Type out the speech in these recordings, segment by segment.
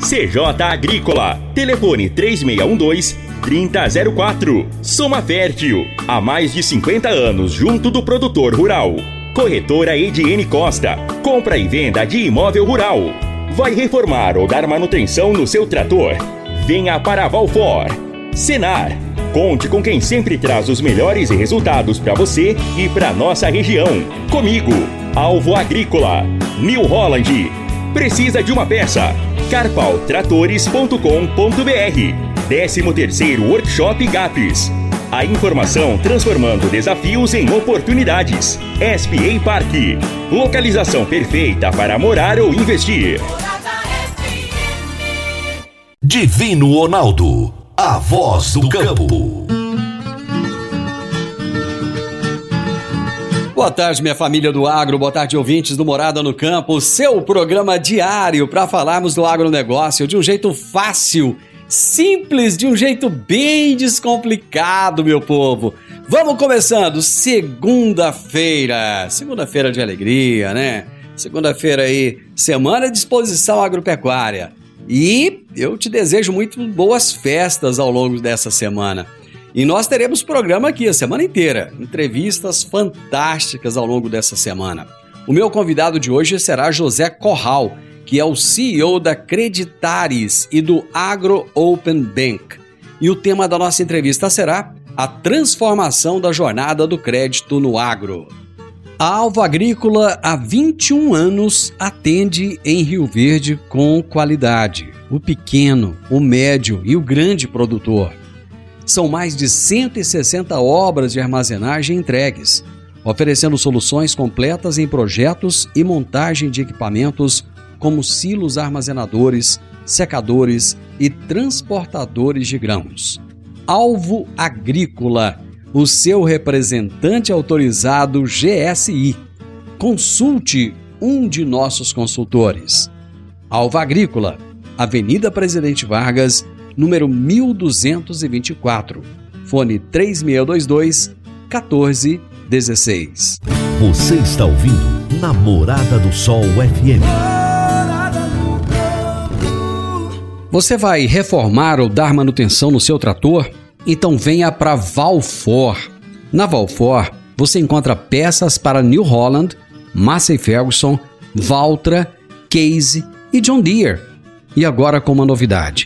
CJ Agrícola. Telefone 3612-3004. Soma Fértil. Há mais de 50 anos junto do produtor rural. Corretora Ediene Costa. Compra e venda de imóvel rural. Vai reformar ou dar manutenção no seu trator? Venha para Valfor. Senar. Conte com quem sempre traz os melhores resultados para você e para nossa região. Comigo, Alvo Agrícola. New Holland. Precisa de uma peça? carpaltratores.com.br 13º Workshop GAPS. A informação transformando desafios em oportunidades. SPA Parque. Localização perfeita para morar ou investir. Divino Ronaldo, a voz do campo. Boa tarde, minha família do agro, boa tarde, ouvintes do Morada no Campo, seu programa diário para falarmos do agronegócio de um jeito fácil, simples, de um jeito bem descomplicado, meu povo. Vamos começando, segunda-feira, segunda-feira de alegria, né? Segunda-feira aí, semana de exposição agropecuária. E eu te desejo muito boas festas ao longo dessa semana. E nós teremos programa aqui a semana inteira, entrevistas fantásticas ao longo dessa semana. O meu convidado de hoje será José Corral, que é o CEO da Creditares e do Agro Open Bank. E o tema da nossa entrevista será a transformação da jornada do crédito no agro. A Alva Agrícola há 21 anos atende em Rio Verde com qualidade, o pequeno, o médio e o grande produtor. São mais de 160 obras de armazenagem entregues, oferecendo soluções completas em projetos e montagem de equipamentos como silos armazenadores, secadores e transportadores de grãos. Alvo Agrícola, o seu representante autorizado GSI. Consulte um de nossos consultores. Alva Agrícola, Avenida Presidente Vargas, número 1224. Fone 3622 1416. Você está ouvindo Namorada do Sol FM. Você vai reformar ou dar manutenção no seu trator? Então venha para Valfor. Na Valfor, você encontra peças para New Holland, Massey Ferguson, Valtra, Case e John Deere. E agora com uma novidade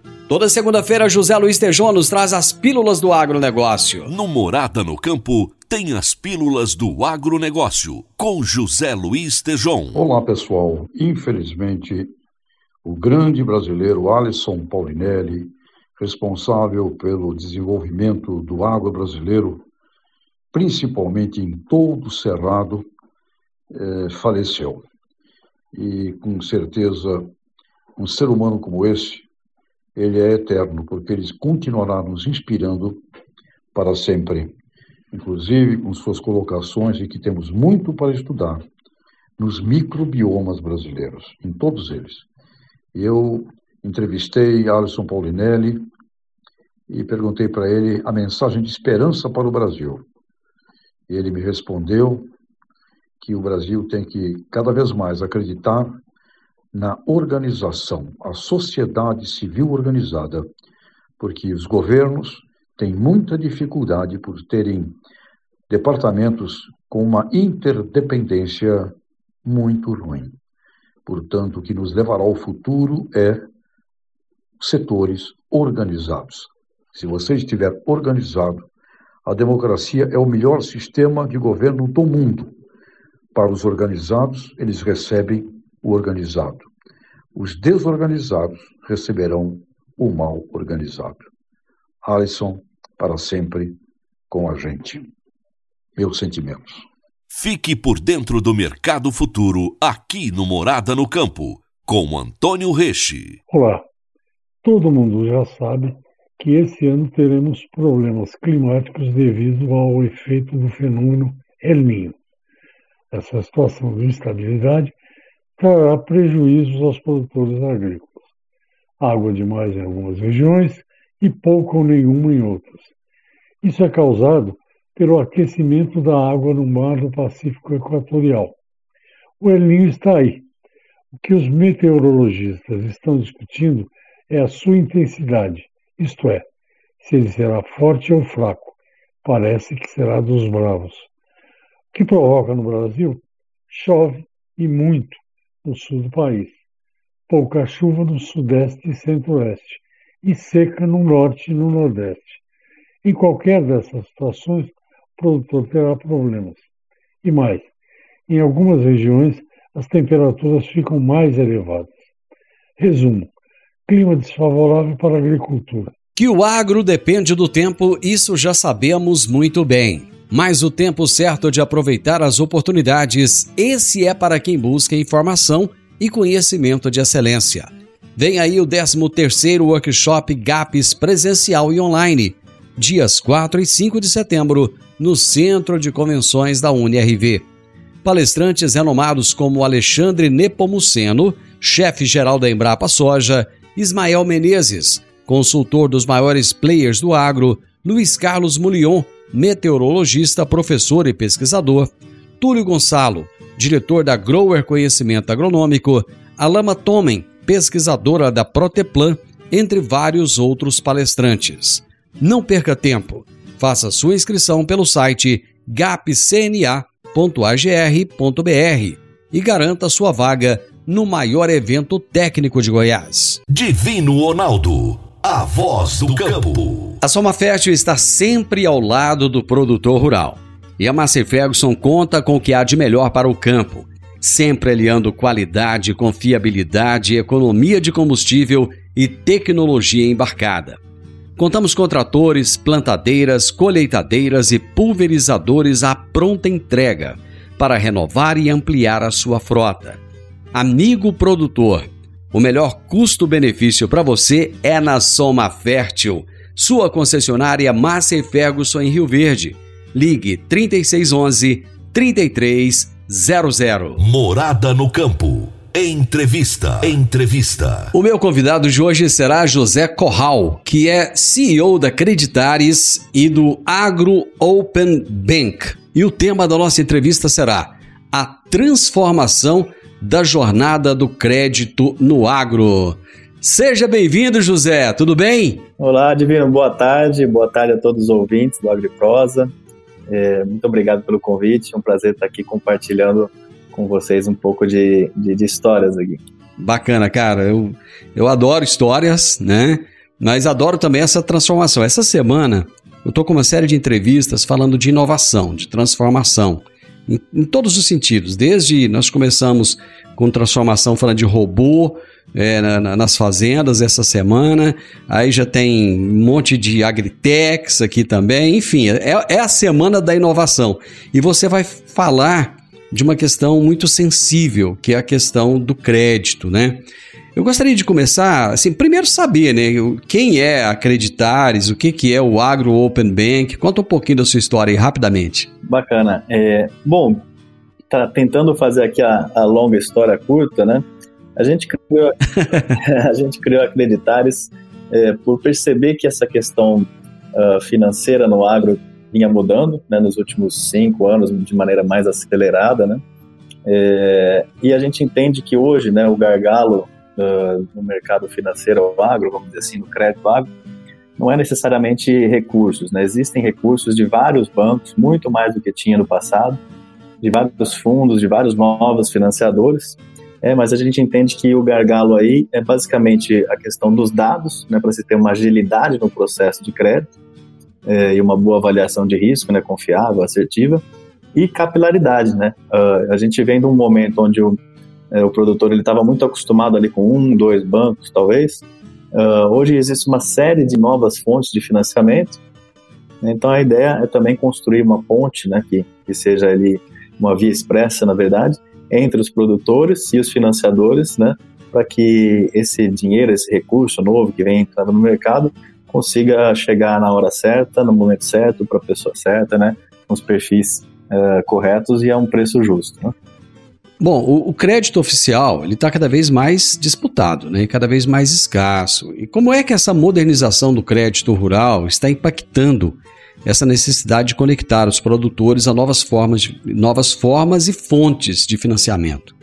Toda segunda-feira, José Luiz Tejon nos traz as pílulas do agronegócio. No Morada no Campo, tem as pílulas do agronegócio, com José Luiz Tejon. Olá, pessoal. Infelizmente, o grande brasileiro Alisson Paulinelli, responsável pelo desenvolvimento do agro brasileiro, principalmente em todo o Cerrado, é, faleceu. E, com certeza, um ser humano como esse, ele é eterno, porque ele continuará nos inspirando para sempre inclusive com suas colocações de que temos muito para estudar nos microbiomas brasileiros, em todos eles. Eu entrevistei Alisson Paulinelli e perguntei para ele a mensagem de esperança para o Brasil. Ele me respondeu que o Brasil tem que cada vez mais acreditar na organização, a sociedade civil organizada, porque os governos têm muita dificuldade por terem departamentos com uma interdependência muito ruim. Portanto, o que nos levará ao futuro é setores organizados. Se você estiver organizado, a democracia é o melhor sistema de governo do mundo, Para os organizados, eles recebem o organizado. Os desorganizados receberão o mal organizado. Alisson, para sempre com a gente. Meus sentimentos. Fique por dentro do mercado futuro aqui no Morada no Campo, com Antônio Reche. Olá. Todo mundo já sabe que esse ano teremos problemas climáticos devido ao efeito do fenômeno El Niño. Essa situação de instabilidade trará prejuízos aos produtores agrícolas. Água demais em algumas regiões e pouca ou nenhuma em outras. Isso é causado pelo aquecimento da água no mar do Pacífico Equatorial. O El Niño está aí. O que os meteorologistas estão discutindo é a sua intensidade, isto é, se ele será forte ou fraco. Parece que será dos bravos. O que provoca no Brasil? Chove e muito no sul do país, pouca chuva no sudeste e centro-oeste e seca no norte e no nordeste. Em qualquer dessas situações, o produtor terá problemas. E mais, em algumas regiões as temperaturas ficam mais elevadas. Resumo: clima desfavorável para a agricultura. Que o agro depende do tempo, isso já sabemos muito bem. Mas o tempo certo de aproveitar as oportunidades, esse é para quem busca informação e conhecimento de excelência. Vem aí o 13º Workshop GAPS presencial e online, dias 4 e 5 de setembro, no Centro de Convenções da UniRV. Palestrantes renomados como Alexandre Nepomuceno, chefe-geral da Embrapa Soja, Ismael Menezes, consultor dos maiores players do agro, Luiz Carlos Mulion, meteorologista, professor e pesquisador, Túlio Gonçalo, diretor da Grower Conhecimento Agronômico, Alama Tomen, pesquisadora da Proteplan, entre vários outros palestrantes. Não perca tempo. Faça sua inscrição pelo site gapcna.agr.br e garanta sua vaga no maior evento técnico de Goiás. Divino Ronaldo, a voz do campo. A Soma Fértil está sempre ao lado do produtor rural. E a Massey Ferguson conta com o que há de melhor para o campo, sempre aliando qualidade, confiabilidade, economia de combustível e tecnologia embarcada. Contamos com tratores, plantadeiras, colheitadeiras e pulverizadores à pronta entrega para renovar e ampliar a sua frota. Amigo produtor, o melhor custo-benefício para você é na Soma Fértil, sua concessionária Massa Ferguson em Rio Verde. Ligue 3611 3300. Morada no campo. Entrevista. Entrevista. O meu convidado de hoje será José Corral, que é CEO da Creditares e do Agro Open Bank. E o tema da nossa entrevista será a transformação da jornada do crédito no agro. Seja bem-vindo, José, tudo bem? Olá, Divino, boa tarde, boa tarde a todos os ouvintes do AgriProsa. É, muito obrigado pelo convite, é um prazer estar aqui compartilhando com vocês um pouco de, de, de histórias aqui. Bacana, cara, eu, eu adoro histórias, né? Mas adoro também essa transformação. Essa semana eu tô com uma série de entrevistas falando de inovação, de transformação em, em todos os sentidos. Desde nós começamos com transformação falando de robô é, na, nas fazendas essa semana, aí já tem um monte de agritechs aqui também, enfim, é, é a semana da inovação. E você vai falar de uma questão muito sensível, que é a questão do crédito, né? Eu gostaria de começar, assim, primeiro saber, né, quem é a Creditares, o que, que é o Agro Open Bank, conta um pouquinho da sua história aí, rapidamente. Bacana. É, bom, tá tentando fazer aqui a, a longa história curta, né, a gente criou, a gente criou a Creditares é, por perceber que essa questão uh, financeira no agro vinha mudando né, nos últimos cinco anos de maneira mais acelerada, né, é, e a gente entende que hoje né, o gargalo uh, no mercado financeiro agro, vamos dizer assim, no crédito agro, não é necessariamente recursos, né? Existem recursos de vários bancos, muito mais do que tinha no passado, de vários fundos, de vários novos financiadores, é, mas a gente entende que o gargalo aí é basicamente a questão dos dados, né, para se ter uma agilidade no processo de crédito é, e uma boa avaliação de risco, né, confiável, assertiva, e capilaridade, né? Uh, a gente vem de um momento onde o, o produtor ele estava muito acostumado ali com um, dois bancos, talvez. Uh, hoje existe uma série de novas fontes de financiamento. Então a ideia é também construir uma ponte, né, que, que seja ali uma via expressa, na verdade, entre os produtores e os financiadores, né, para que esse dinheiro, esse recurso novo que vem entrando no mercado, consiga chegar na hora certa, no momento certo, para a pessoa certa, né, com os perfis uh, corretos e a um preço justo. Né? Bom, o, o, crédito oficial ele está cada vez mais disputado, né, cada vez mais escasso. E como é que essa modernização do crédito rural está impactando essa necessidade de conectar os produtores a novas formas, de, novas formas e fontes de financiamento?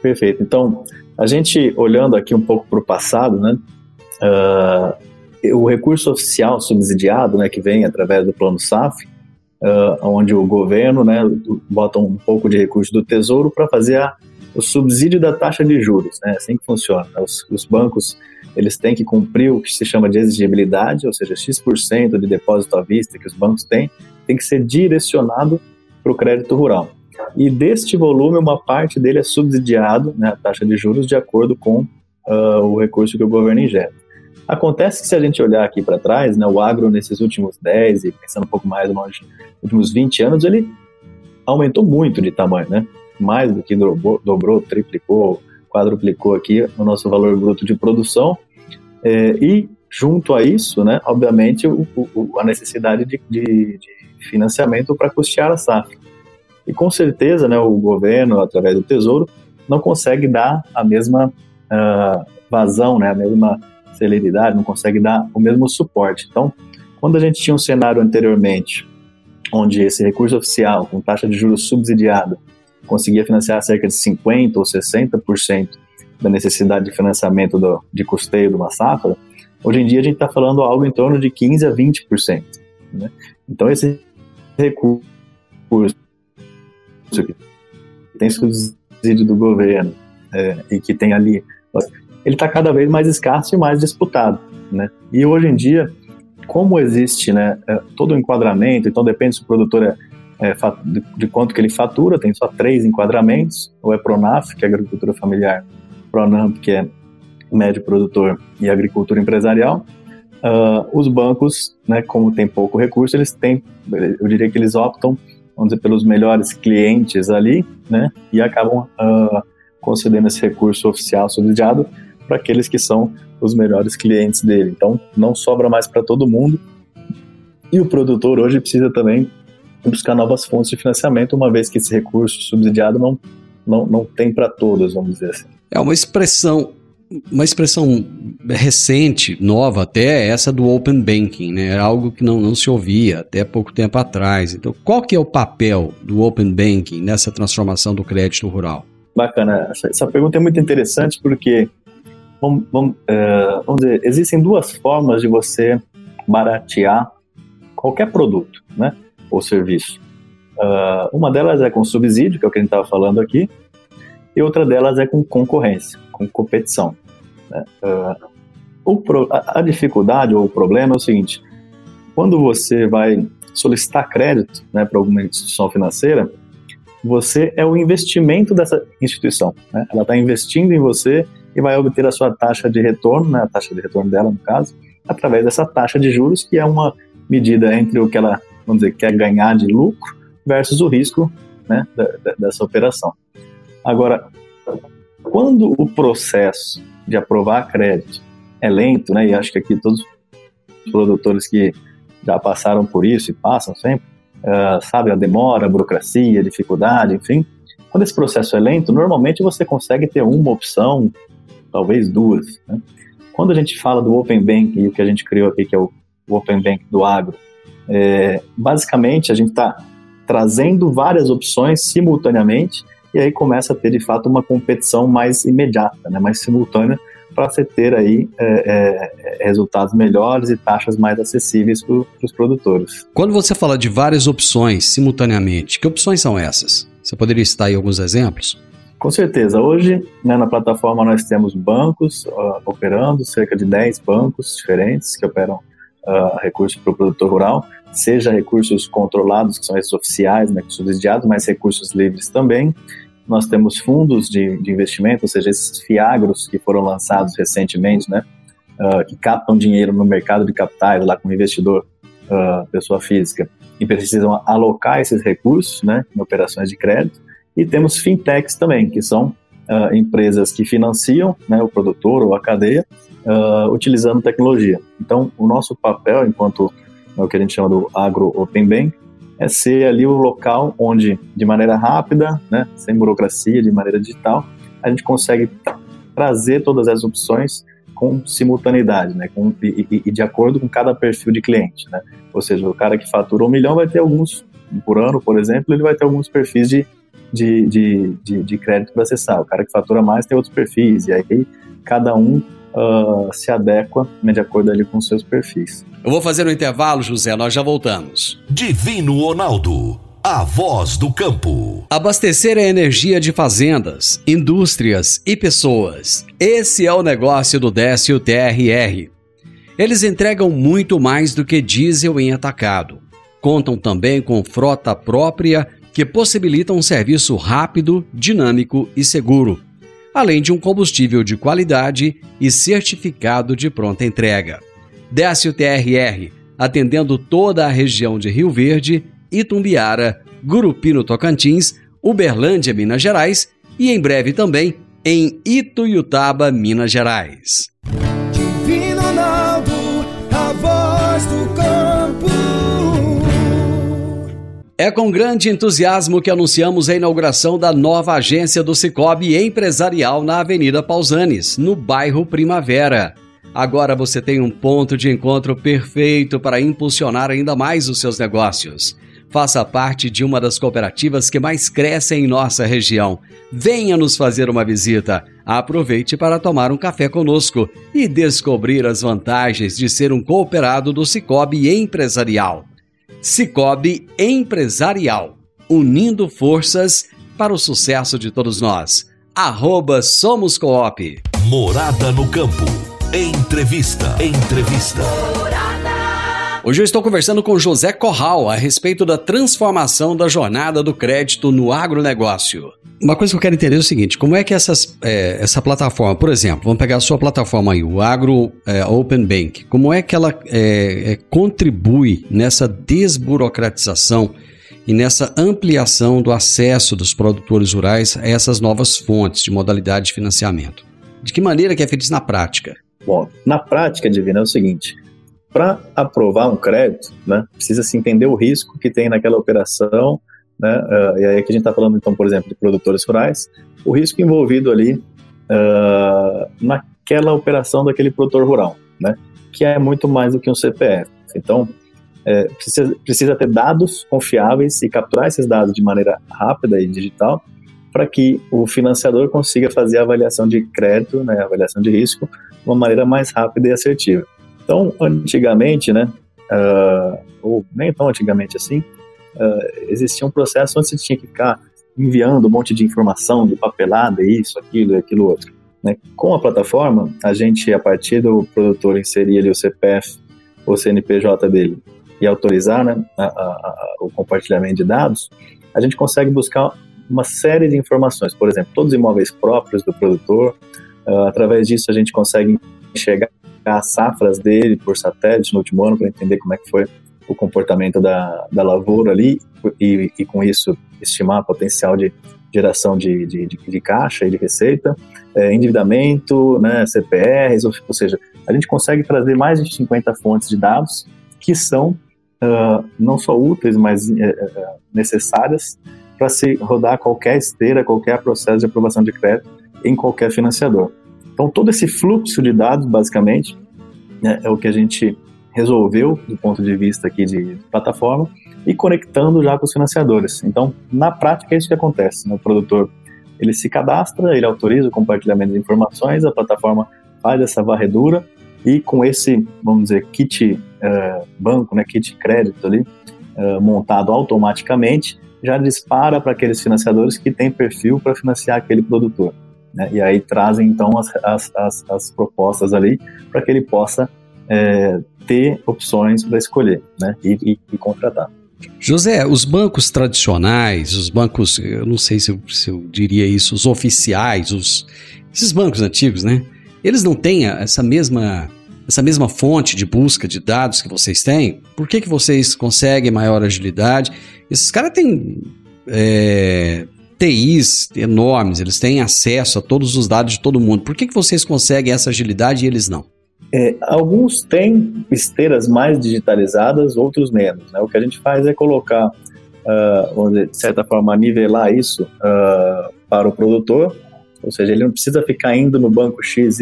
Perfeito. Então, a gente olhando aqui um pouco para o passado, né, uh, o recurso oficial subsidiado, né, que vem através do Plano SAF, uh, onde o governo né, bota um pouco de recurso do Tesouro para fazer a, o subsídio da taxa de juros. Né, assim que funciona. Os, os, bancos eles têm que cumprir o que se chama de exigibilidade, ou seja, X% de depósito à vista que os bancos têm, tem que ser direcionado para o crédito rural. E deste volume, uma parte dele é subsidiado, né, a taxa de juros, de acordo com uh, o recurso que o governo injeta. Acontece que se a gente olhar aqui para trás, né, o agro nesses últimos 10 e pensando um pouco mais longe, últimos 20 anos, ele aumentou muito de tamanho, né? Mais do que dobrou, dobrou triplicou, quadruplicou aqui o nosso valor bruto de produção. É, e junto a isso, né, obviamente, o, o, a necessidade de, de, de financiamento para custear a safra. E com certeza, né, o governo, através do Tesouro, não consegue dar a mesma uh, vazão, né, a mesma celeridade, não consegue dar o mesmo suporte. Então, quando a gente tinha um cenário anteriormente, onde esse recurso oficial, com taxa de juros subsidiada, conseguia financiar cerca de 50% ou 60% da necessidade de financiamento do, de custeio de uma safra, hoje em dia a gente está falando algo em torno de 15% a 20%. Né? Então, esse recurso que tem subsídio do governo é, e que tem ali ele está cada vez mais escasso e mais disputado, né? E hoje em dia, como existe, né, é, todo o enquadramento, então depende se o produtor é, é de, de, quanto que ele fatura, tem só três enquadramentos, ou é Pronaf, que é agricultura familiar, Pronamp, que é médio produtor, e agricultura empresarial. Uh, os bancos, né, como tem pouco recurso, eles têm, eu diria que eles optam, vamos dizer, pelos melhores clientes ali, né, e acabam uh, concedendo esse recurso oficial subsidiado para aqueles que são os melhores clientes dele. Então, não sobra mais para todo mundo. E o produtor hoje precisa também buscar novas fontes de financiamento, uma vez que esse recurso subsidiado não, não, não tem para todos, vamos dizer assim. É uma expressão uma expressão recente, nova até, é essa do Open Banking, né? Era algo que não, não se ouvia até pouco tempo atrás. Então, qual que é o papel do Open Banking nessa transformação do crédito rural? Bacana. Essa, essa pergunta é muito interessante porque vamos, vamos, é, vamos dizer, existem duas formas de você baratear qualquer produto, né, ou serviço. Uh, uma delas é com subsídio, que é o que a gente estava falando aqui, e outra delas é com concorrência, com competição. Né? Uh, pro, a, a, dificuldade ou o problema é o seguinte: quando você vai solicitar crédito né, para alguma instituição financeira, você é o investimento dessa instituição. Né? Ela está investindo em você e vai obter a sua taxa de retorno, né, a taxa de retorno dela, no caso, através dessa taxa de juros, que é uma medida entre o que ela, vamos dizer, quer ganhar de lucro versus o risco né, dessa operação. Agora, quando o processo de aprovar crédito é lento, né, e acho que aqui todos os produtores que já passaram por isso e passam sempre, uh, sabe a demora, a burocracia, a dificuldade, enfim. Quando esse processo é lento, normalmente você consegue ter uma opção talvez duas. Né? Quando a gente fala do Open Bank e o que a gente criou aqui, que é o, Open Bank do agro, é, basicamente a gente está trazendo várias opções simultaneamente e aí começa a ter de fato uma competição mais imediata, né, mais simultânea, para você ter aí é, é, resultados melhores e taxas mais acessíveis para os produtores. Quando você fala de várias opções simultaneamente, que opções são essas? Você poderia citar aí alguns exemplos? Com certeza. Hoje, né, na plataforma, nós temos bancos uh, operando, cerca de 10 bancos diferentes que operam uh, recursos para o produtor rural, seja recursos controlados, que são esses oficiais, né, subsidiados, mas recursos livres também. Nós temos fundos de, de investimento, ou seja, esses fiagros que foram lançados recentemente, né, uh, que captam dinheiro no mercado de capitais, lá com o investidor, uh, pessoa física, e precisam alocar esses recursos né, em operações de crédito. E temos fintechs também, que são uh, empresas que financiam né, o produtor ou a cadeia uh, utilizando tecnologia. Então, o nosso papel, enquanto é o que a gente chama do agro open bank, é ser ali o local onde, de maneira rápida, né, sem burocracia, de maneira digital, a gente consegue trazer todas as opções com simultaneidade, né, com, e, e, de acordo com cada perfil de cliente, né? Ou seja, o cara que fatura um milhão vai ter alguns por ano, por exemplo, ele vai ter alguns perfis de, de, de, de, de crédito para acessar. O cara que fatura mais tem outros perfis, e aí cada um uh, se adequa né, de acordo ali com seus perfis. Eu vou fazer um intervalo, José, nós já voltamos. Divino Ronaldo, a voz do campo. Abastecer a energia de fazendas, indústrias e pessoas. Esse é o negócio do Décio TRR. Eles entregam muito mais do que diesel em atacado. Contam também com frota própria que possibilita um serviço rápido, dinâmico e seguro além de um combustível de qualidade e certificado de pronta entrega. Décio TRR, atendendo toda a região de Rio Verde, Itumbiara, Gurupino Tocantins, Uberlândia, Minas Gerais e em breve também em Ituiutaba, Minas Gerais. Divino Ronaldo, a voz do É com grande entusiasmo que anunciamos a inauguração da nova agência do Cicobi Empresarial na Avenida Pausanes, no bairro Primavera. Agora você tem um ponto de encontro perfeito para impulsionar ainda mais os seus negócios. Faça parte de uma das cooperativas que mais crescem em nossa região. Venha nos fazer uma visita. Aproveite para tomar um café conosco e descobrir as vantagens de ser um cooperado do Cicobi Empresarial. Cicobi Empresarial, unindo forças para o sucesso de todos nós. Arroba Somos Coop. Morada no Campo. Entrevista. Entrevista. Hoje eu estou conversando com José Corral a respeito da transformação da jornada do crédito no agronegócio. Uma coisa que eu quero entender é o seguinte: como é que essas, é, essa plataforma, por exemplo, vamos pegar a sua plataforma aí, o Agro é, Open Bank, como é que ela é, é, contribui nessa desburocratização e nessa ampliação do acesso dos produtores rurais a essas novas fontes de modalidade de financiamento? De que maneira que é feito isso na prática? Bom, na prática, Divina, é o seguinte: para aprovar um crédito, né, precisa se entender o risco que tem naquela operação né? Uh, e aí aqui a gente está falando, então, por exemplo, de produtores rurais, o risco envolvido ali uh, naquela operação daquele produtor rural, né? Que é muito mais do que um CPF. Então, é, precisa, precisa ter dados confiáveis e capturar esses dados de maneira rápida e digital para que o financiador consiga fazer a avaliação de crédito, né, avaliação de risco, de uma maneira mais rápida e assertiva. Então, antigamente, né, uh, ou nem tão antigamente assim, uh, existia um processo onde você tinha que ficar enviando um monte de informação, de papelada, isso, aquilo e aquilo outro. Né? Com a plataforma, a gente, a partir do produtor inserir ali o CPF ou CNPJ dele e autorizar né, a, a, a, o compartilhamento de dados, a gente consegue buscar uma série de informações, por exemplo, todos os imóveis próprios do produtor. Uh, através disso, a gente consegue enxergar as safras dele por satélite no último ano para entender como é que foi o comportamento da, da lavoura ali e, e com isso estimar potencial de geração de, de, de, de caixa e de receita, é, endividamento, né, CPRs, ou, ou, seja, a gente consegue trazer mais de 50 fontes de dados que são uh, não só úteis, mas uh, necessárias para se rodar qualquer esteira, qualquer processo de aprovação de crédito em qualquer financiador. Então, todo esse fluxo de dados, basicamente, né, é o que a gente resolveu do ponto de vista aqui de plataforma e conectando já com os financiadores. Então, na prática é isso que acontece. Né? O produtor ele se cadastra, ele autoriza o compartilhamento de informações, a plataforma faz essa varredura e com esse, vamos dizer, kit uh, banco, né, kit crédito ali, uh, montado automaticamente, já dispara para aqueles financiadores que têm perfil para financiar aquele produtor. Né? E aí trazem então as, as, as, as propostas ali para que ele possa é, ter opções para escolher né, e, e, e, contratar. José, os bancos tradicionais, os bancos, eu não sei se eu, se eu diria isso, os oficiais, os, esses bancos antigos, né? Eles não têm essa mesma essa mesma fonte de busca de dados que vocês têm? Por que, que vocês conseguem maior agilidade? Esses caras têm é, TIs enormes, eles têm acesso a todos os dados de todo mundo. Por que, que vocês conseguem essa agilidade e eles não? É, alguns têm esteiras mais digitalizadas, outros menos. Né? O que a gente faz é colocar, uh, dizer, de certa forma, nivelar isso uh, para o produtor, ou seja, ele não precisa ficar indo no banco XYZ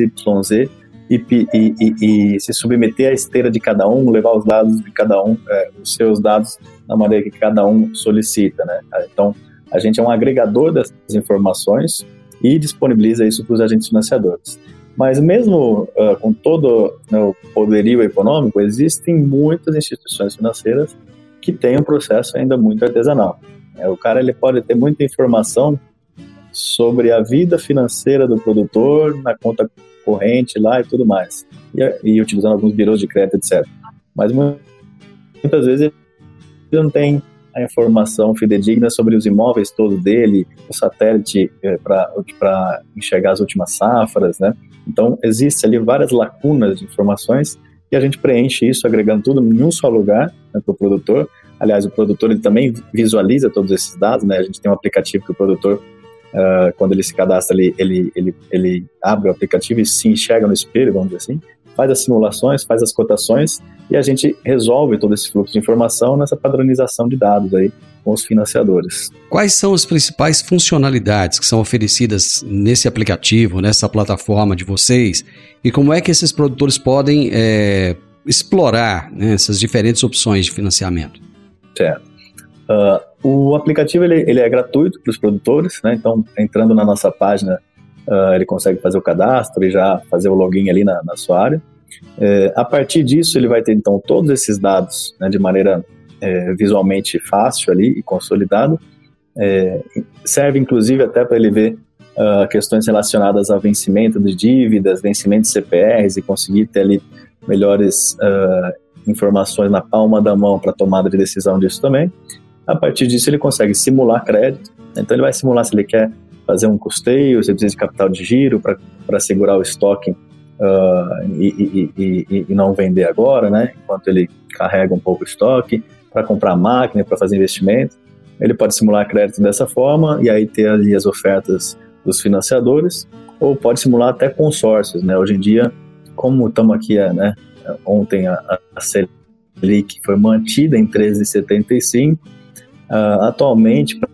e, e, e, e se submeter à esteira de cada um, levar os dados de cada um, é, os seus dados da maneira que cada um solicita. Né? Então, a gente é um agregador dessas informações e disponibiliza isso para os agentes financiadores. Mas mesmo uh, com todo né, o poderio econômico, existem muitas instituições financeiras que têm um processo ainda muito artesanal. É, o cara ele pode ter muita informação sobre a vida financeira do produtor na conta corrente lá e tudo mais, e, e utilizando alguns birôs de crédito, etc. Mas muitas vezes ele não tem a informação fidedigna sobre os imóveis todos dele, o satélite é, para enxergar as últimas safras, né? Então, existe ali várias lacunas de informações e a gente preenche isso agregando tudo em um só lugar né, para o produtor. Aliás, o produtor ele também visualiza todos esses dados, né? A gente tem um aplicativo que o produtor, uh, quando ele se cadastra, ele, ele, ele, ele abre o aplicativo e se enxerga no espelho, vamos dizer assim, faz as simulações, faz as cotações e a gente resolve todo esse fluxo de informação nessa padronização de dados aí com os financiadores. Quais são as principais funcionalidades que são oferecidas nesse aplicativo, nessa plataforma de vocês e como é que esses produtores podem é, explorar né, essas diferentes opções de financiamento? Certo. Uh, o aplicativo ele, ele é gratuito para os produtores, né? então entrando na nossa página uh, ele consegue fazer o cadastro e já fazer o login ali na, na sua área. É, a partir disso, ele vai ter então todos esses dados né, de maneira é, visualmente fácil ali e consolidado. É, serve inclusive até para ele ver uh, questões relacionadas a vencimento de dívidas, vencimento de CPRs e conseguir ter ali melhores uh, informações na palma da mão para tomada de decisão disso também. A partir disso, ele consegue simular crédito. Então, ele vai simular se ele quer fazer um custeio, se precisa de capital de giro para segurar o estoque uh, e, e, e, e, não vender agora, né? Enquanto ele carrega um pouco o estoque, para comprar máquina, para fazer investimento. Ele pode simular crédito dessa forma e aí ter ali as ofertas dos financiadores, ou pode simular até consórcios, né? Hoje em dia, como estamos aqui, né? Ontem a, a Selic foi mantida em 13,75, uh, atualmente para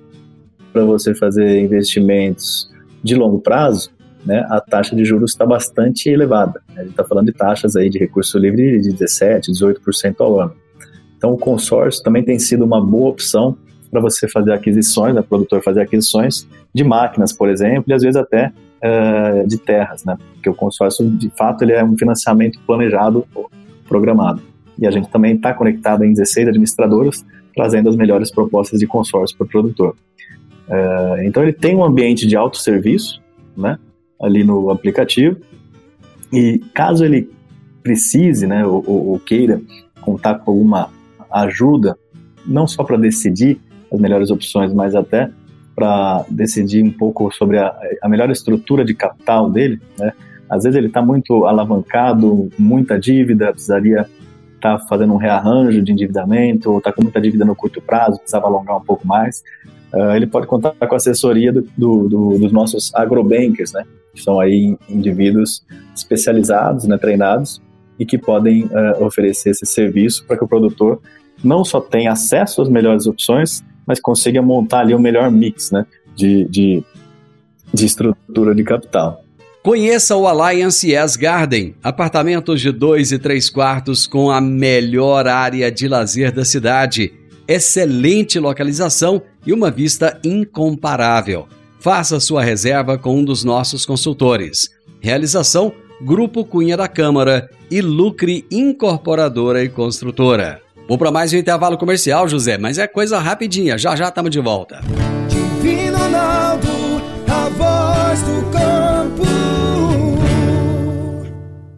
você fazer investimentos de longo prazo, né, a taxa de juros está bastante elevada. A gente está falando de taxas aí de recurso livre de 17%, 18% ao ano. Então, o consórcio também tem sido uma boa opção para você fazer aquisições, né, produtor fazer aquisições de máquinas, por exemplo, e às vezes até uh, de terras, né? Porque o consórcio, de fato, ele é um financiamento planejado, programado. E a gente também está conectado em 16 administradoras, trazendo as melhores propostas de consórcio para o produtor. Uh, então, ele tem um ambiente de autosserviço, né? Ali no aplicativo. E caso ele precise, né, ou, ou queira contar com alguma ajuda, não só para decidir as melhores opções, mas até para decidir um pouco sobre a, a, melhor estrutura de capital dele. Né? Às vezes ele está muito alavancado, muita dívida, precisaria estar tá fazendo um rearranjo de endividamento, ou está com muita dívida no curto prazo, precisava alongar um pouco mais. Uh, ele pode contar com a assessoria do, do, do, dos nossos agrobankers, né? que são aí indivíduos especializados, né, treinados, e que podem uh, oferecer esse serviço para que o produtor não só tenha acesso às melhores opções, mas consiga montar ali o um melhor mix né, de, de, de estrutura de capital. Conheça o Alliance Yes Garden, apartamentos de 2 e 3 quartos com a melhor área de lazer da cidade, excelente localização e uma vista incomparável. Faça sua reserva com um dos nossos consultores. Realização Grupo Cunha da Câmara e Lucre Incorporadora e Construtora. Vou para mais um intervalo comercial, José, mas é coisa rapidinha. Já já estamos de volta. Divino Ronaldo, a voz do campo.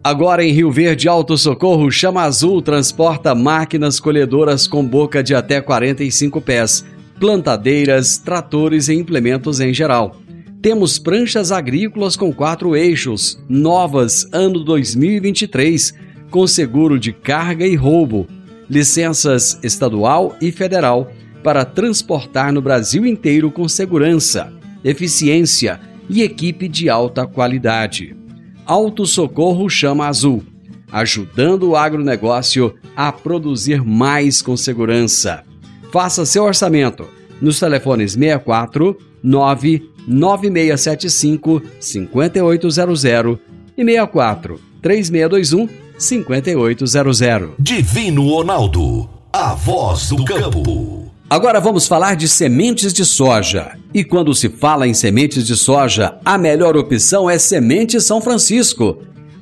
Agora em Rio Verde, Alto Socorro, Chama Azul transporta máquinas colhedoras com boca de até 45 pés, plantadeiras, tratores e implementos em geral. Temos pranchas agrícolas com quatro eixos, novas, ano 2023, com seguro de carga e roubo, licenças estadual e federal para transportar no Brasil inteiro com segurança, eficiência e equipe de alta qualidade. Alto Socorro Chama Azul, ajudando o agronegócio a produzir mais com segurança. Faça seu orçamento nos telefones 64 99675 5800 e 64 3621 5800. Divino Ronaldo, a voz do campo. Agora vamos falar de sementes de soja. E quando se fala em sementes de soja, a melhor opção é Semente São Francisco.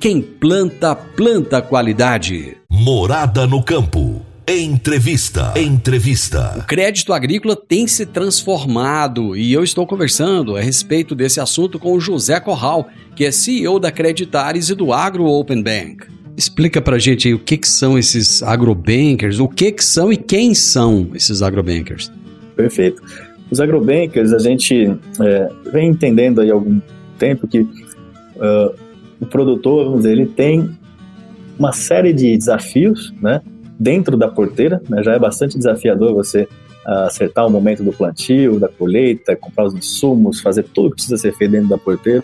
quem planta, planta qualidade. Morada no campo. Entrevista. Entrevista. O crédito agrícola tem se transformado e eu estou conversando a respeito desse assunto com o José Corral, que é CEO da Creditares e do Agro Open Bank. Explica pra gente aí o que, que são esses agrobankers, o que, que são e quem são esses agrobankers. Perfeito. Os agrobankers, a gente é, vem entendendo aí há algum tempo que uh, o produtor, vamos dizer, ele tem uma série de desafios, né? Dentro da porteira, né, já é bastante desafiador você uh, acertar o momento do plantio, da colheita, comprar os insumos, fazer tudo que precisa ser feito dentro da porteira,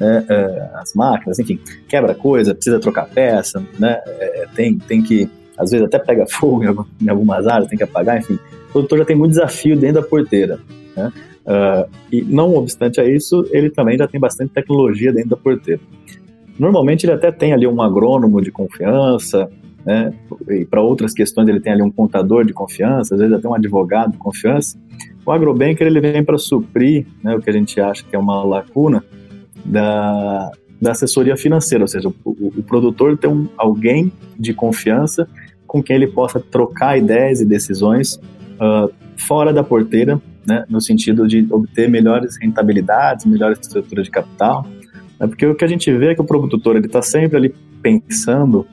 né, uh, as máquinas, enfim, quebra coisa, precisa trocar peça, né, é, tem, tem que, às vezes até pega fogo em algumas áreas, tem que apagar, enfim, o produtor já tem muito desafio dentro da porteira. Né? Uh, e não obstante a isso, ele também já tem bastante tecnologia dentro da porteira. Normalmente ele até tem ali um agrônomo de confiança, né? e para outras questões ele tem ali um contador de confiança, às vezes até um advogado de confiança. O agrobanker ele vem para suprir né, o que a gente acha que é uma lacuna da, da assessoria financeira, ou seja, o, o, produtor tem um, alguém de confiança com quem ele possa trocar ideias e decisões uh, fora da porteira, né, no sentido de obter melhores rentabilidades, melhores estruturas de capital, né, porque o que a gente vê é que o produtor ele está sempre ali pensando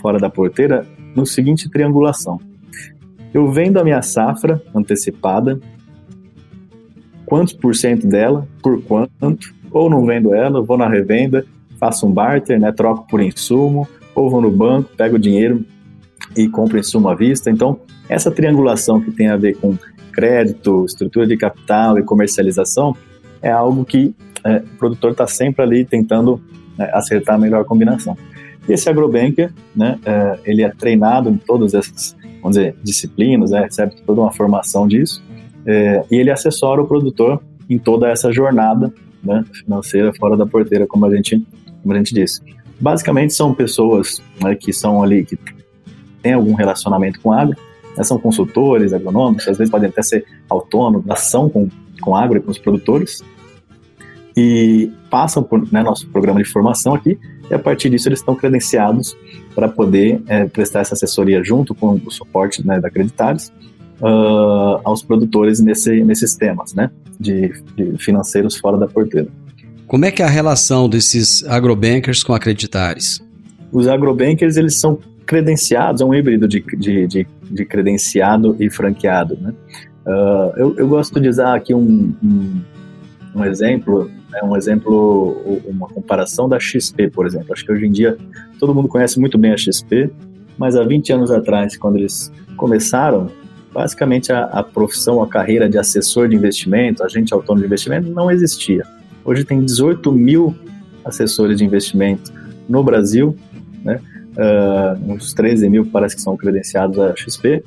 fora da porteira no seguinte triangulação: eu vendo a minha safra antecipada, quantos por cento dela, por quanto, ou não vendo ela, vou na revenda, faço um barter, né, troco por insumo, ou vou no banco, pego o dinheiro e compro insumo à vista. Então, essa triangulação que tem a ver com crédito, estrutura de capital e comercialização é algo que é, o produtor está sempre ali tentando é, acertar a melhor combinação. E esse agrobanker, né, é, ele é treinado em todas essas, vamos dizer, disciplinas, né, recebe toda uma formação disso, é, e ele assessora o produtor em toda essa jornada né, financeira fora da porteira, como a gente, como a gente disse. Basicamente são pessoas né, que são ali, que têm algum relacionamento com agro, né, são consultores agronômicos, às vezes podem até ser autônomos, ação com, com agro e com os produtores, e passam por né, nosso programa de formação aqui, e a partir disso eles estão credenciados para poder é, prestar essa assessoria junto com o suporte né, da Acreditares uh, aos produtores nesse, nesses temas né, de, de financeiros fora da porteira. Como é que é a relação desses agrobankers com acreditares? Os agrobankers, eles são credenciados, é um híbrido de, de, de, de credenciado e franqueado. Né? Uh, eu, eu, gosto de usar aqui um, um, um exemplo, né, um exemplo, uma comparação da XP, por exemplo. Acho que hoje em dia todo mundo conhece muito bem a XP, mas há 20 anos atrás, quando eles começaram, basicamente a, a profissão, a carreira de assessor de investimento, agente autônomo de investimento, não existia. Hoje tem 18 mil assessores de investimento no Brasil, né? Uh, uns 13 mil parece que são credenciados à XP,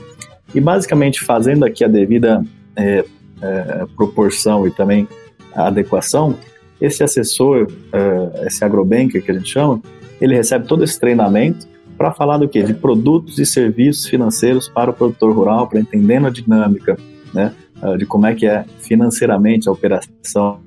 e basicamente fazendo aqui a devida é, é, proporção e também adequação, esse assessor, uh, esse agrobanker que a gente chama, ele recebe todo esse treinamento para falar do quê? De produtos e serviços financeiros para o produtor rural, para entendendo a dinâmica, né? De como é que é financeiramente a operação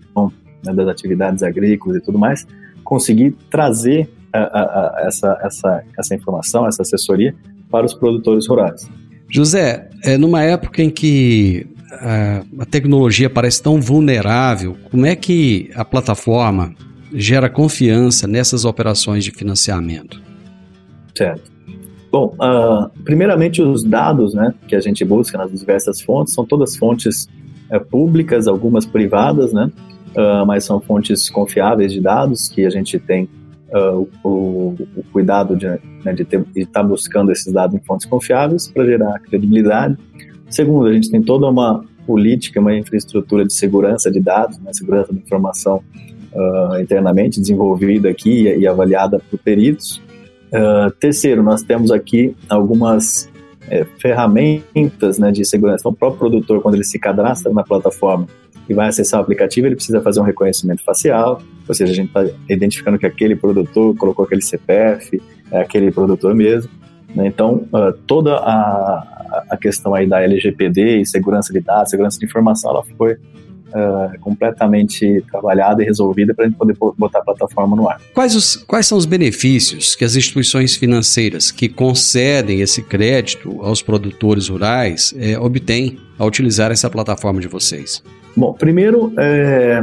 né, das atividades agrícolas e tudo mais, conseguir trazer a, a, a, essa, essa, essa informação, essa assessoria para os produtores rurais. José, é numa época em que a, a tecnologia parece tão vulnerável, como é que a plataforma gera confiança nessas operações de financiamento? Certo. Bom, uh, primeiramente os dados né, que a gente busca nas diversas fontes são todas fontes uh, públicas, algumas privadas, né, uh, mas são fontes confiáveis de dados que a gente tem uh, o, o, cuidado de, né, de estar tá buscando esses dados em fontes confiáveis para gerar credibilidade. Segundo, a gente tem toda uma política, uma infraestrutura de segurança de dados, né, segurança da informação uh, internamente desenvolvida aqui e, e avaliada por peritos. Uh, terceiro, nós temos aqui algumas é, ferramentas né, de segurança. Então, o próprio produtor, quando ele se cadastra na plataforma, e vai acessar o aplicativo, ele precisa fazer um reconhecimento facial, ou seja, a gente está identificando que aquele produtor colocou aquele CPF, é aquele produtor mesmo. Né? Então, uh, toda a, a questão aí da LGPD e segurança de dados, segurança de informação, ela foi Uh, completamente trabalhada e resolvida para a gente poder botar a plataforma no ar. Quais, os, quais são os benefícios que as instituições financeiras que concedem esse crédito aos produtores rurais é, obtêm ao utilizar essa plataforma de vocês? Bom, primeiro, é,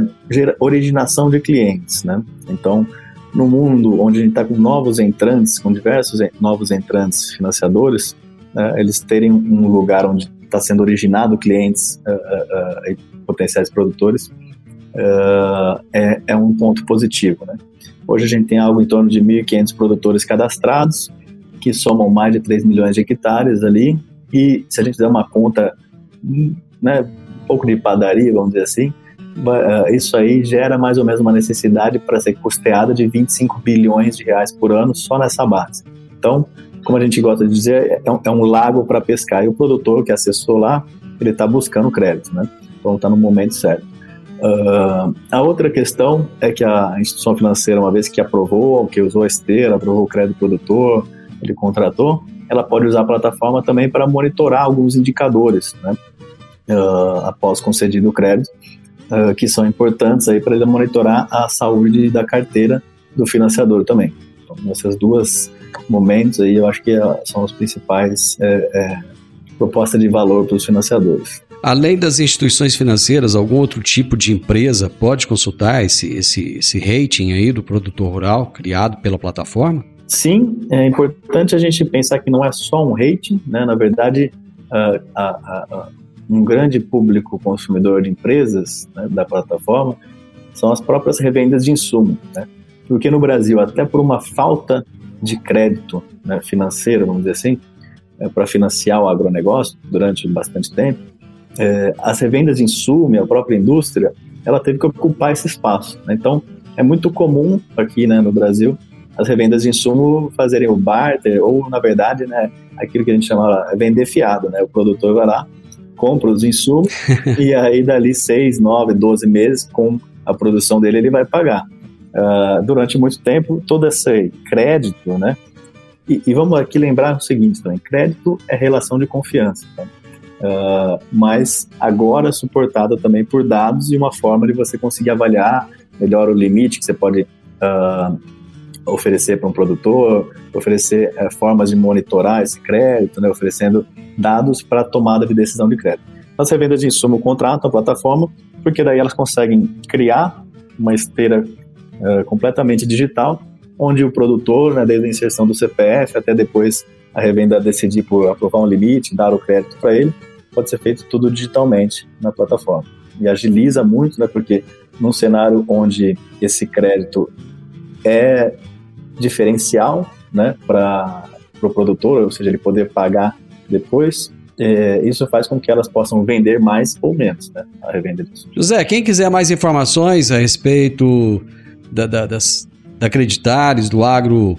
originação de clientes, né? Então, no mundo onde a gente está com novos entrantes, com diversos novos entrantes financiadores, né, eles terem um lugar onde está sendo originado clientes uh, uh, uh, potenciais produtores é, é, um ponto positivo, né? Hoje a gente tem algo em torno de 1.500 produtores cadastrados, que somam mais de 3 milhões de hectares ali, e se a gente der uma conta né, pouco de padaria, vamos dizer assim, eh, isso aí gera mais ou menos uma necessidade para ser custeada de 25 bilhões de reais por ano só nessa base. Então, como a gente gosta de dizer, é um, é um lago para pescar. E o produtor que acessou lá, ele está buscando crédito, né? Então está no momento certo. Uh, a outra questão é que a instituição financeira, uma vez que aprovou, que usou a esteira, aprovou o crédito produtor, ele contratou, ela pode usar a plataforma também para monitorar alguns indicadores, né? Uh, após concedido o crédito, uh, que são importantes aí para ele monitorar a saúde da carteira do financiador também. Então, nesses dois momentos aí, eu acho que uh, são os principais é, é, propostas de valor para os financiadores. Além das instituições financeiras, algum outro tipo de empresa pode consultar esse, esse, esse rating aí do produtor rural criado pela plataforma? Sim, é importante a gente pensar que não é só um rating, né? Na verdade, a, a, um grande público consumidor de empresas né, da plataforma são as próprias revendas de insumo, né? Porque no Brasil, até por uma falta de crédito né, financeiro, vamos dizer assim, é, para financiar o agronegócio durante bastante tempo, é, as revendas de insumo e a própria indústria, ela teve que ocupar esse espaço. Né? Então, é muito comum aqui né, no Brasil as revendas de insumo fazerem o barter, ou, na verdade, né, aquilo que a gente chama de vender fiado. Né? O produtor vai lá, compra os insumos e aí dali 6, 9, 12 meses com a produção dele ele vai pagar. Uh, durante muito tempo, todo esse crédito, né? E, e, vamos aqui lembrar o seguinte também: crédito é relação de confiança, tá? uh, mas agora suportada também por dados e uma forma de você conseguir avaliar melhor o limite que você pode uh, oferecer para um produtor, oferecer uh, formas de monitorar esse crédito, né? oferecendo dados para tomada de decisão de crédito. As revendas de insumo contratam a plataforma, porque daí elas conseguem criar uma esteira uh, completamente digital, onde o produtor, né, desde a inserção do CPF até depois a revenda decidir por aprovar um limite, dar o crédito para ele, pode ser feito tudo digitalmente na plataforma. E agiliza muito, né, porque num cenário onde esse crédito é diferencial né, para o pro produtor, ou seja, ele poder pagar depois, é, isso faz com que elas possam vender mais ou menos, né, a revenda disso. José, quem quiser mais informações a respeito da, da, das, da Creditares, do Agro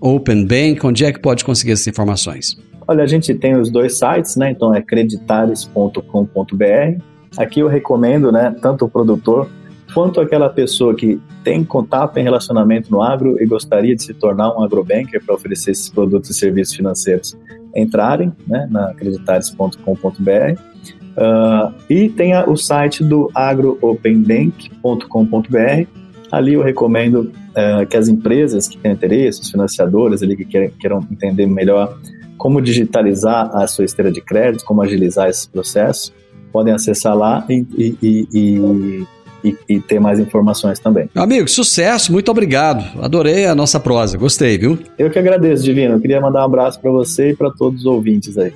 Open Bank, onde é que pode conseguir essas informações? Olha, a gente tem os dois sites, né? Então é creditares.com.br. Aqui eu recomendo, né, tanto o produtor quanto aquela pessoa que tem contato, tem relacionamento no agro e gostaria de se tornar um agrobanker para oferecer esses produtos e serviços financeiros entrarem né, na acreditares.com.br. Uh, e tem o site do agroopenbank.com.br. Ali eu recomendo uh, que as empresas que têm interesse, os financiadores ali que queiram, queiram entender melhor como digitalizar a sua esteira de crédito, como agilizar esse processo, podem acessar lá e, e, e, e, e ter mais informações também. Amigo, sucesso, muito obrigado. Adorei a nossa prosa, gostei, viu? Eu que agradeço, Divino. Eu queria mandar um abraço para você e para todos os ouvintes aí.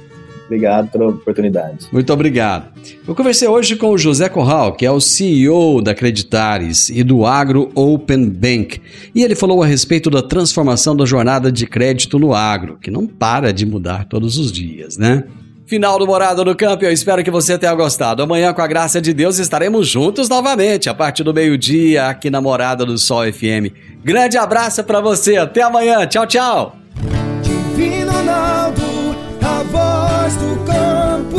Obrigado pela oportunidade. Muito obrigado. Eu conversei hoje com o José Corral, que é o CEO da Creditares e do Agro Open Bank. E ele falou a respeito da transformação da jornada de crédito no agro, que não para de mudar todos os dias, né? Final do Morada no Campo, eu espero que você tenha gostado. Amanhã, com a graça de Deus, estaremos juntos novamente, a partir do meio-dia, aqui na Morada do Sol FM. Grande abraço para você, até amanhã, tchau, tchau. Divino Ronaldo, a voz do campo.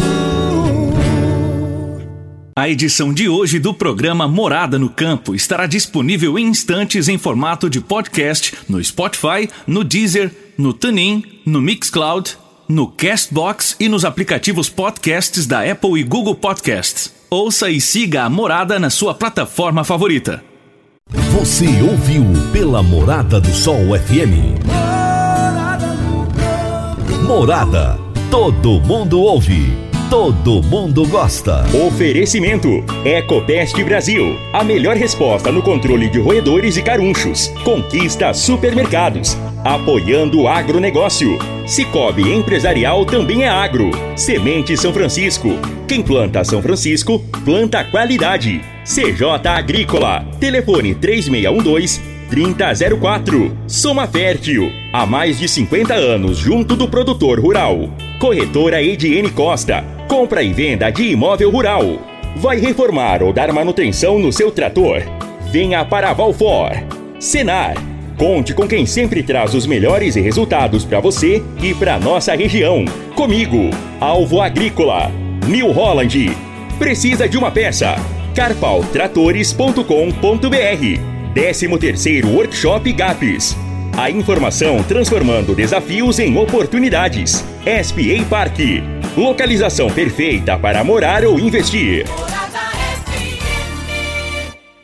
A edição de hoje do programa Morada no Campo estará disponível em instantes em formato de podcast no Spotify, no Deezer, no TuneIn, no Mixcloud no Castbox e nos aplicativos podcasts da Apple e Google Podcasts. Ouça e siga a Morada na sua plataforma favorita. Você ouviu pela Morada do Sol FM. Morada. Todo mundo ouve todo mundo gosta. Oferecimento: Ecopest Brasil. A melhor resposta no controle de roedores e carunchos. Conquista supermercados. Apoiando o agronegócio. Cicobi Empresarial também é agro. Semente São Francisco. Quem planta São Francisco, planta qualidade. CJ Agrícola. Telefone 3612 3004. Soma Fértil. Há mais de 50 anos junto do produtor rural. Corretora Ediene Costa. Compra e venda de imóvel rural. Vai reformar ou dar manutenção no seu trator? Venha para Valfor. Senar. Conte com quem sempre traz os melhores resultados para você e para nossa região. Comigo, Alvo Agrícola. New Holland. Precisa de uma peça? carpaltratores.com.br 13º Workshop GAPS. A informação transformando desafios em oportunidades. SPA Parque. Localização perfeita para morar ou investir.